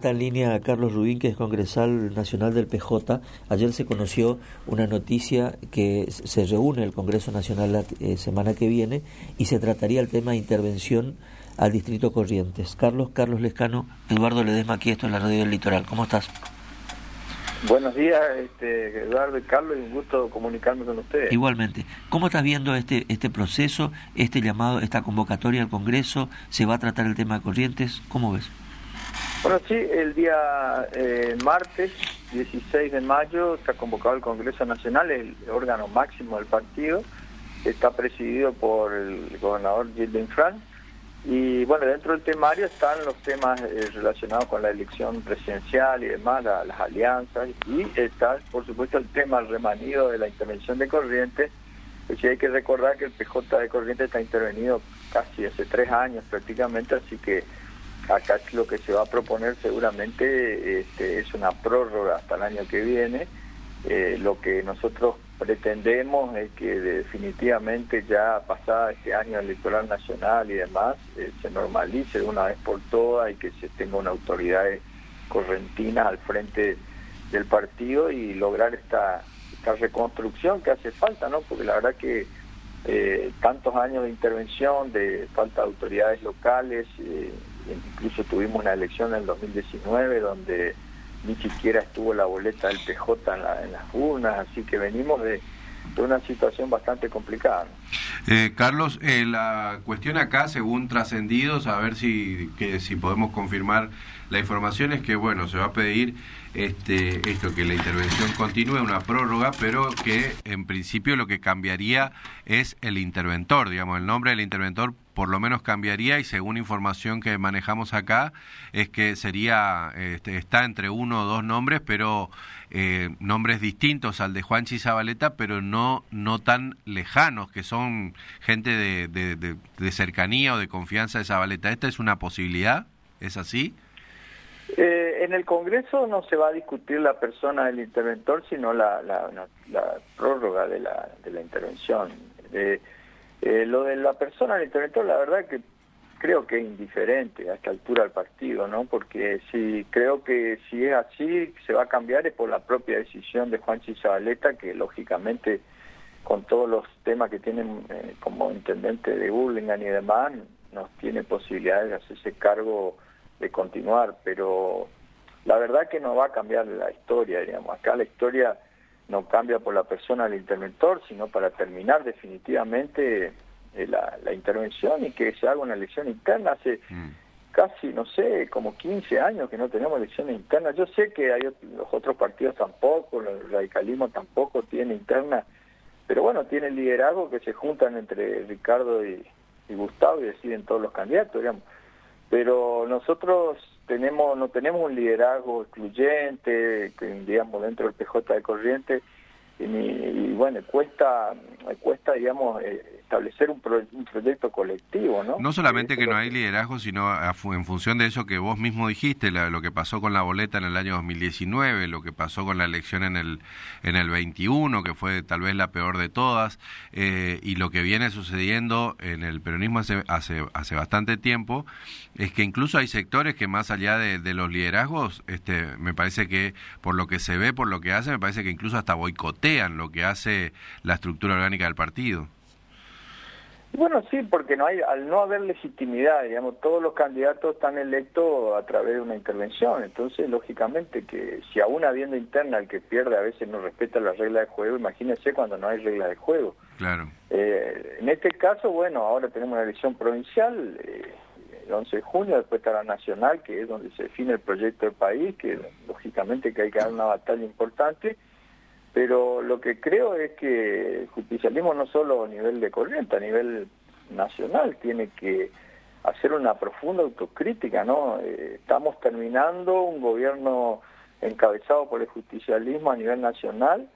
Está en línea Carlos Rubín, que es congresal nacional del PJ. Ayer se conoció una noticia que se reúne el Congreso Nacional la eh, semana que viene y se trataría el tema de intervención al Distrito Corrientes. Carlos, Carlos Lescano, Eduardo Ledesma, aquí esto en la Radio del Litoral. ¿Cómo estás? Buenos días, este, Eduardo y Carlos, y un gusto comunicarme con ustedes. Igualmente. ¿Cómo estás viendo este, este proceso, este llamado, esta convocatoria al Congreso? ¿Se va a tratar el tema de Corrientes? ¿Cómo ves? Bueno, sí, el día eh, martes 16 de mayo está convocado el Congreso Nacional, el órgano máximo del partido, está presidido por el gobernador Gilles Fran. Y bueno, dentro del temario están los temas eh, relacionados con la elección presidencial y demás, las alianzas, y está, por supuesto, el tema remanido de la intervención de Corrientes. Pues hay que recordar que el PJ de Corrientes está intervenido casi hace tres años prácticamente, así que Acá lo que se va a proponer seguramente este, es una prórroga hasta el año que viene. Eh, lo que nosotros pretendemos es que definitivamente ya pasada este año electoral nacional y demás, eh, se normalice de una vez por todas y que se tenga una autoridad correntina al frente del partido y lograr esta, esta reconstrucción que hace falta, ¿no? Porque la verdad que eh, tantos años de intervención, de falta de autoridades locales, incluso tuvimos una elección en el 2019 donde ni siquiera estuvo la boleta del PJ en, las urnas, así que venimos de, una situación bastante complicada. Eh, Carlos, eh, la cuestión acá, según trascendidos, a ver si, que, si podemos confirmar la información, es que, bueno, se va a pedir este, esto, que la intervención continúe, una prórroga, pero que en principio lo que cambiaría es el interventor, digamos, el nombre del interventor por lo menos cambiaría y según información que manejamos acá es que sería este, está entre uno o dos nombres pero eh, nombres distintos al de Juan Chizabaleta pero no no tan lejanos que son gente de, de, cercanía o de confianza de Zabaleta. Esta es una posibilidad es así eh, en el Congreso no se va a discutir la persona del interventor, sino la, la, prórroga de la, de la intervención. Eh, eh, lo de la persona del interventor, la verdad que creo que es indiferente a esta altura del partido, ¿no? Porque si creo que si es así, se va a cambiar es por la propia decisión de Juan Chizabaleta, que lógicamente con todos los temas que tienen como intendente de Burlingame y demás, nos tiene posibilidades de hacerse cargo de continuar, pero la verdad que no va a cambiar la historia, digamos. Acá la historia no cambia por la persona del interventor, sino para terminar definitivamente eh, la, intervención y que se haga una elección interna. Hace mm. casi, no sé, como 15 años que no tenemos elecciones internas. Yo sé que hay los otros partidos tampoco, el radicalismo tampoco tiene interna, pero bueno, tiene liderazgo que se juntan entre Ricardo y, y Gustavo y deciden todos los candidatos, digamos pero nosotros tenemos no tenemos un liderazgo excluyente, digamos, dentro del PJ de Corriente, y, bueno, cuesta, cuesta digamos, eh, establecer un, proyecto colectivo, ¿no? No solamente que no hay liderazgo, sino en función de eso que vos mismo dijiste, lo que pasó con la boleta en el año 2019, lo que pasó con la elección en el, en el 21, que fue tal vez la peor de todas, eh, y lo que viene sucediendo en el peronismo hace, hace, hace bastante tiempo, es que incluso hay sectores que más allá de, de los liderazgos, este, me parece que por lo que se ve, por lo que hace, me parece que incluso hasta boicotean lo que hace la estructura orgánica del partido. Bueno, sí, porque no hay, al no haber legitimidad, digamos, todos los candidatos están electos a través de una intervención. Entonces, lógicamente, que si aún habiendo interna el que pierde a veces no respeta las reglas de juego, imagínense cuando no hay reglas de juego. Claro. Eh, en este caso, bueno, ahora tenemos una elección provincial, eh, el 11 de junio, después está la nacional, que es donde se define el proyecto del país, que lógicamente que hay que dar una batalla importante pero lo que creo es que el justicialismo no solo a nivel de corriente, a nivel nacional tiene que hacer una profunda autocrítica, ¿no? Eh, estamos terminando un gobierno encabezado por el justicialismo a nivel nacional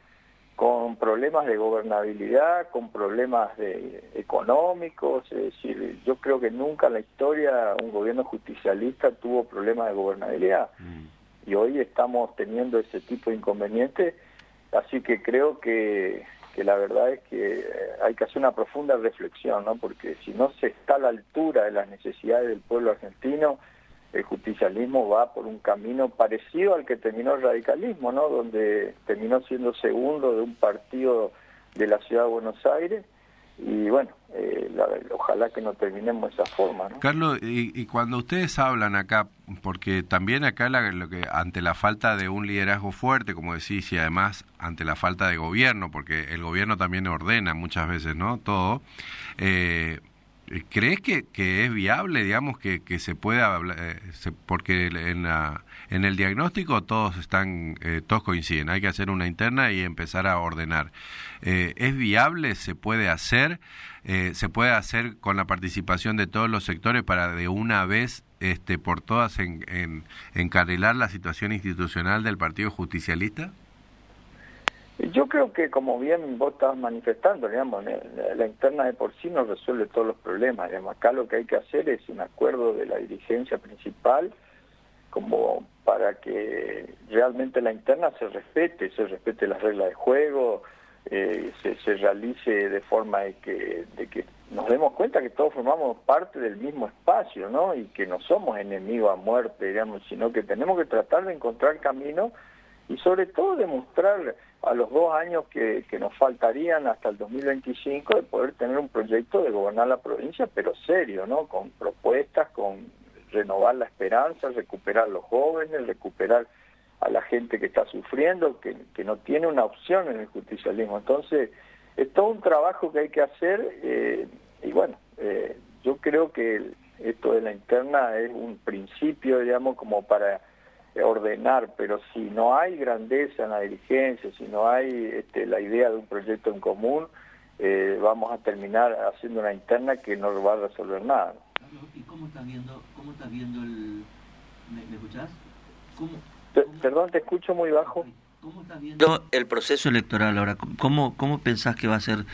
con problemas de gobernabilidad, con problemas de, económicos, es decir, yo creo que nunca en la historia un gobierno justicialista tuvo problemas de gobernabilidad mm. y hoy estamos teniendo ese tipo de inconvenientes Así que creo que, la verdad es que eh, hay que hacer una profunda reflexión, ¿no? porque si no se está a la altura de las necesidades del pueblo argentino, el justicialismo va por un camino parecido al que terminó el radicalismo, ¿no? Donde terminó siendo segundo de un partido de la ciudad de Buenos Aires y bueno, eh, ojalá que no terminemos de esa forma. ¿no? Carlos, y, cuando ustedes hablan acá, porque también acá lo que ante la falta de un liderazgo fuerte, como decís, y además ante la falta de gobierno, porque el gobierno también ordena muchas veces, ¿no? Todo. Eh, ¿Crees que, que, es viable, digamos, que, que se pueda hablar? Eh, porque en, la, en el diagnóstico todos están, eh, todos coinciden, hay que hacer una interna y empezar a ordenar. Eh, ¿Es viable? ¿Se puede hacer? ¿Se puede hacer con la participación de todos los sectores para de una vez este, por todas en, en, encarrilar la situación institucional del Partido Justicialista? Yo creo que, como bien vos estabas manifestando, digamos, la interna de por sí no resuelve todos los problemas. Digamos. Acá lo que hay que hacer es un acuerdo de la dirigencia principal como para que realmente la interna se respete, se respete las reglas de juego, eh, se, se, realice de forma de que, de que nos demos cuenta que todos formamos parte del mismo espacio, ¿no? Y que no somos enemigos a muerte, digamos, sino que tenemos que tratar de encontrar camino y sobre todo demostrar a los dos años que, que, nos faltarían hasta el 2025 de poder tener un proyecto de gobernar la provincia, pero serio, ¿no? Con propuestas, con renovar la esperanza, recuperar a los jóvenes, recuperar a la gente que está sufriendo, que, que no tiene una opción en el justicialismo. Entonces, es todo un trabajo que hay que hacer eh, y bueno, eh, yo creo que esto de la interna es un principio, digamos, como para ordenar, pero si no hay grandeza en la dirigencia, si no hay este, la idea de un proyecto en común, eh, vamos a terminar haciendo una interna que no va a resolver nada. ¿Y cómo estás viendo, cómo estás viendo el... ¿Me, escuchás? perdón, te escucho muy bajo. ¿Cómo estás viendo el proceso electoral ahora? ¿Cómo, cómo pensás que va a ser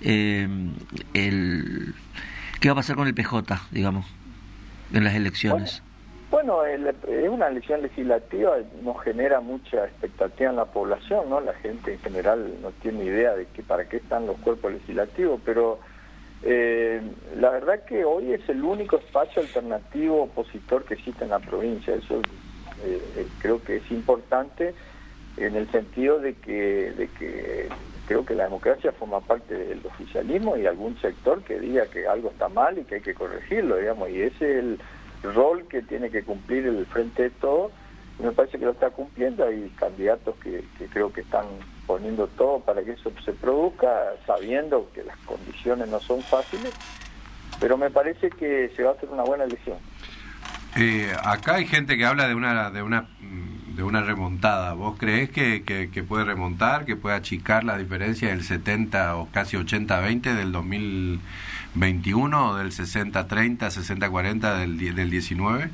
eh, el... ¿Qué va a pasar con el PJ, digamos, en las elecciones? Bueno, es una elección legislativa, nos genera mucha expectativa en la población, ¿no? La gente en general no tiene idea de que para qué están los cuerpos legislativos, pero eh, la verdad que hoy es el único espacio alternativo opositor que existe en la provincia. Eso eh, eh, creo que es importante en el sentido de que, de que creo que la democracia forma parte del oficialismo y algún sector que diga que algo está mal y que hay que corregirlo, digamos, y ese es el rol que tiene que cumplir el Frente de Todo, y me parece que lo está cumpliendo, hay candidatos que, creo que están poniendo todo para que eso se produzca, sabiendo que las condiciones no son fáciles, pero me parece que se va a hacer una buena elección. Eh, acá hay gente que habla de una de una de una remontada. ¿Vos creés que, que, puede remontar, que puede achicar la diferencia del 70 o casi 80-20 del 2000? 21 o del 60-30, 60-40 del, del 19?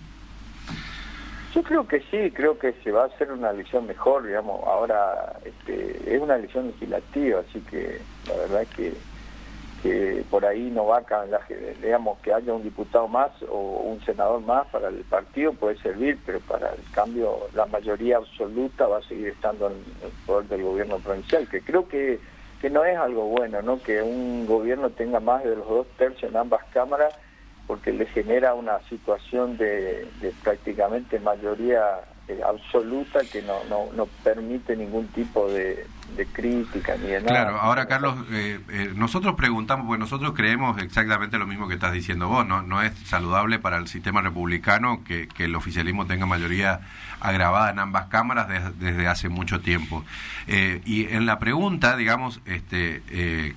Yo creo que sí, creo que se va a hacer una elección mejor, digamos, ahora este, es una elección legislativa, así que la verdad que, que por ahí no va a cambiar, digamos, que haya un diputado más o un senador más para el partido puede servir, pero para el cambio la mayoría absoluta va a seguir estando en el poder del gobierno provincial, que creo que que no es algo bueno, ¿no? Que un gobierno tenga más de los dos tercios en ambas cámaras, porque le genera una situación de prácticamente mayoría eh, absoluta que no, no, no permite ningún tipo de, crítica ni de nada. Claro, ahora Carlos, eh, eh, nosotros preguntamos, porque nosotros creemos exactamente lo mismo que estás diciendo vos, no, no es saludable para el sistema republicano que, que el oficialismo tenga mayoría agravada en ambas cámaras desde hace mucho tiempo. y en la pregunta, digamos, este,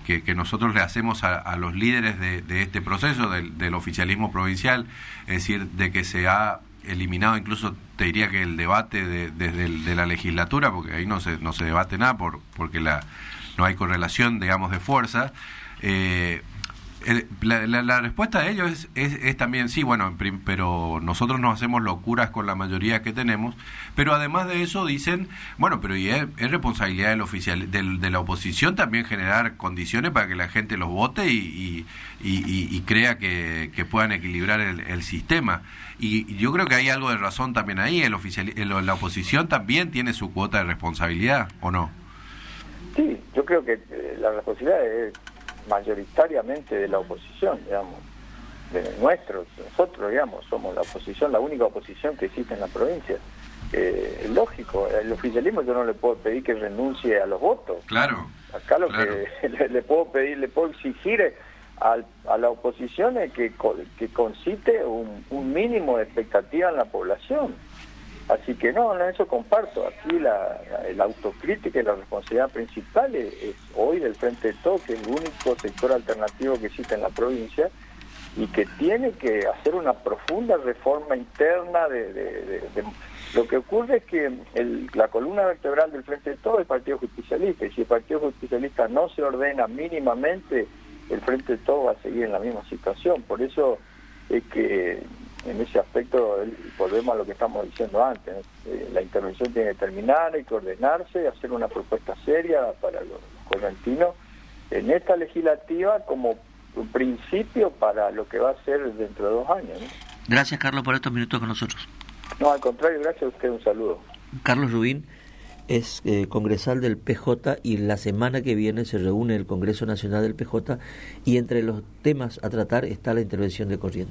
que, que, nosotros le hacemos a, a los líderes de, de este proceso del, del oficialismo provincial, es decir, de que se ha eliminado incluso te diría que el debate de, desde de la legislatura, porque ahí no se, no se debate nada por, porque la, no hay correlación, digamos, de fuerza. Eh, la, respuesta de ellos es, es, también sí, bueno, pero nosotros nos hacemos locuras con la mayoría que tenemos, pero además de eso dicen, bueno, pero es, responsabilidad del oficial, del, de la oposición también generar condiciones para que la gente los vote y, y, crea que, puedan equilibrar el, el sistema. Y yo creo que hay algo de razón también ahí, el oficial, la oposición también tiene su cuota de responsabilidad, ¿o no? Sí, yo creo que eh, la responsabilidad es mayoritariamente de la oposición, digamos. nuestros, nosotros, digamos, somos la oposición, la única oposición que existe en la provincia. Eh, lógico, el oficialismo yo no le puedo pedir que renuncie a los votos. Claro. Acá lo que le, puedo pedir, le puedo exigir a la oposición es que, que concite un, mínimo de expectativa en la población. Así que no, eso comparto. Aquí la, autocrítica y la responsabilidad principal es, hoy del Frente de Todo, que es el único sector alternativo que existe en la provincia y que tiene que hacer una profunda reforma interna de, lo que ocurre es que la columna vertebral del Frente de Todo es el Partido Justicialista y si el Partido Justicialista no se ordena mínimamente el Frente de Todo va a seguir en la misma situación por eso es que en ese aspecto volvemos a lo que estamos diciendo antes eh, la intervención tiene que terminar hay que ordenarse hacer una propuesta seria para los correntinos en esta legislativa como principio para lo que va a ser dentro de dos años. Gracias, Carlos, por estos minutos con nosotros. No, al contrario, gracias a usted, un saludo. Carlos Rubín es eh, congresal del PJ y la semana que viene se reúne el Congreso Nacional del PJ y entre los temas a tratar está la intervención de corriente.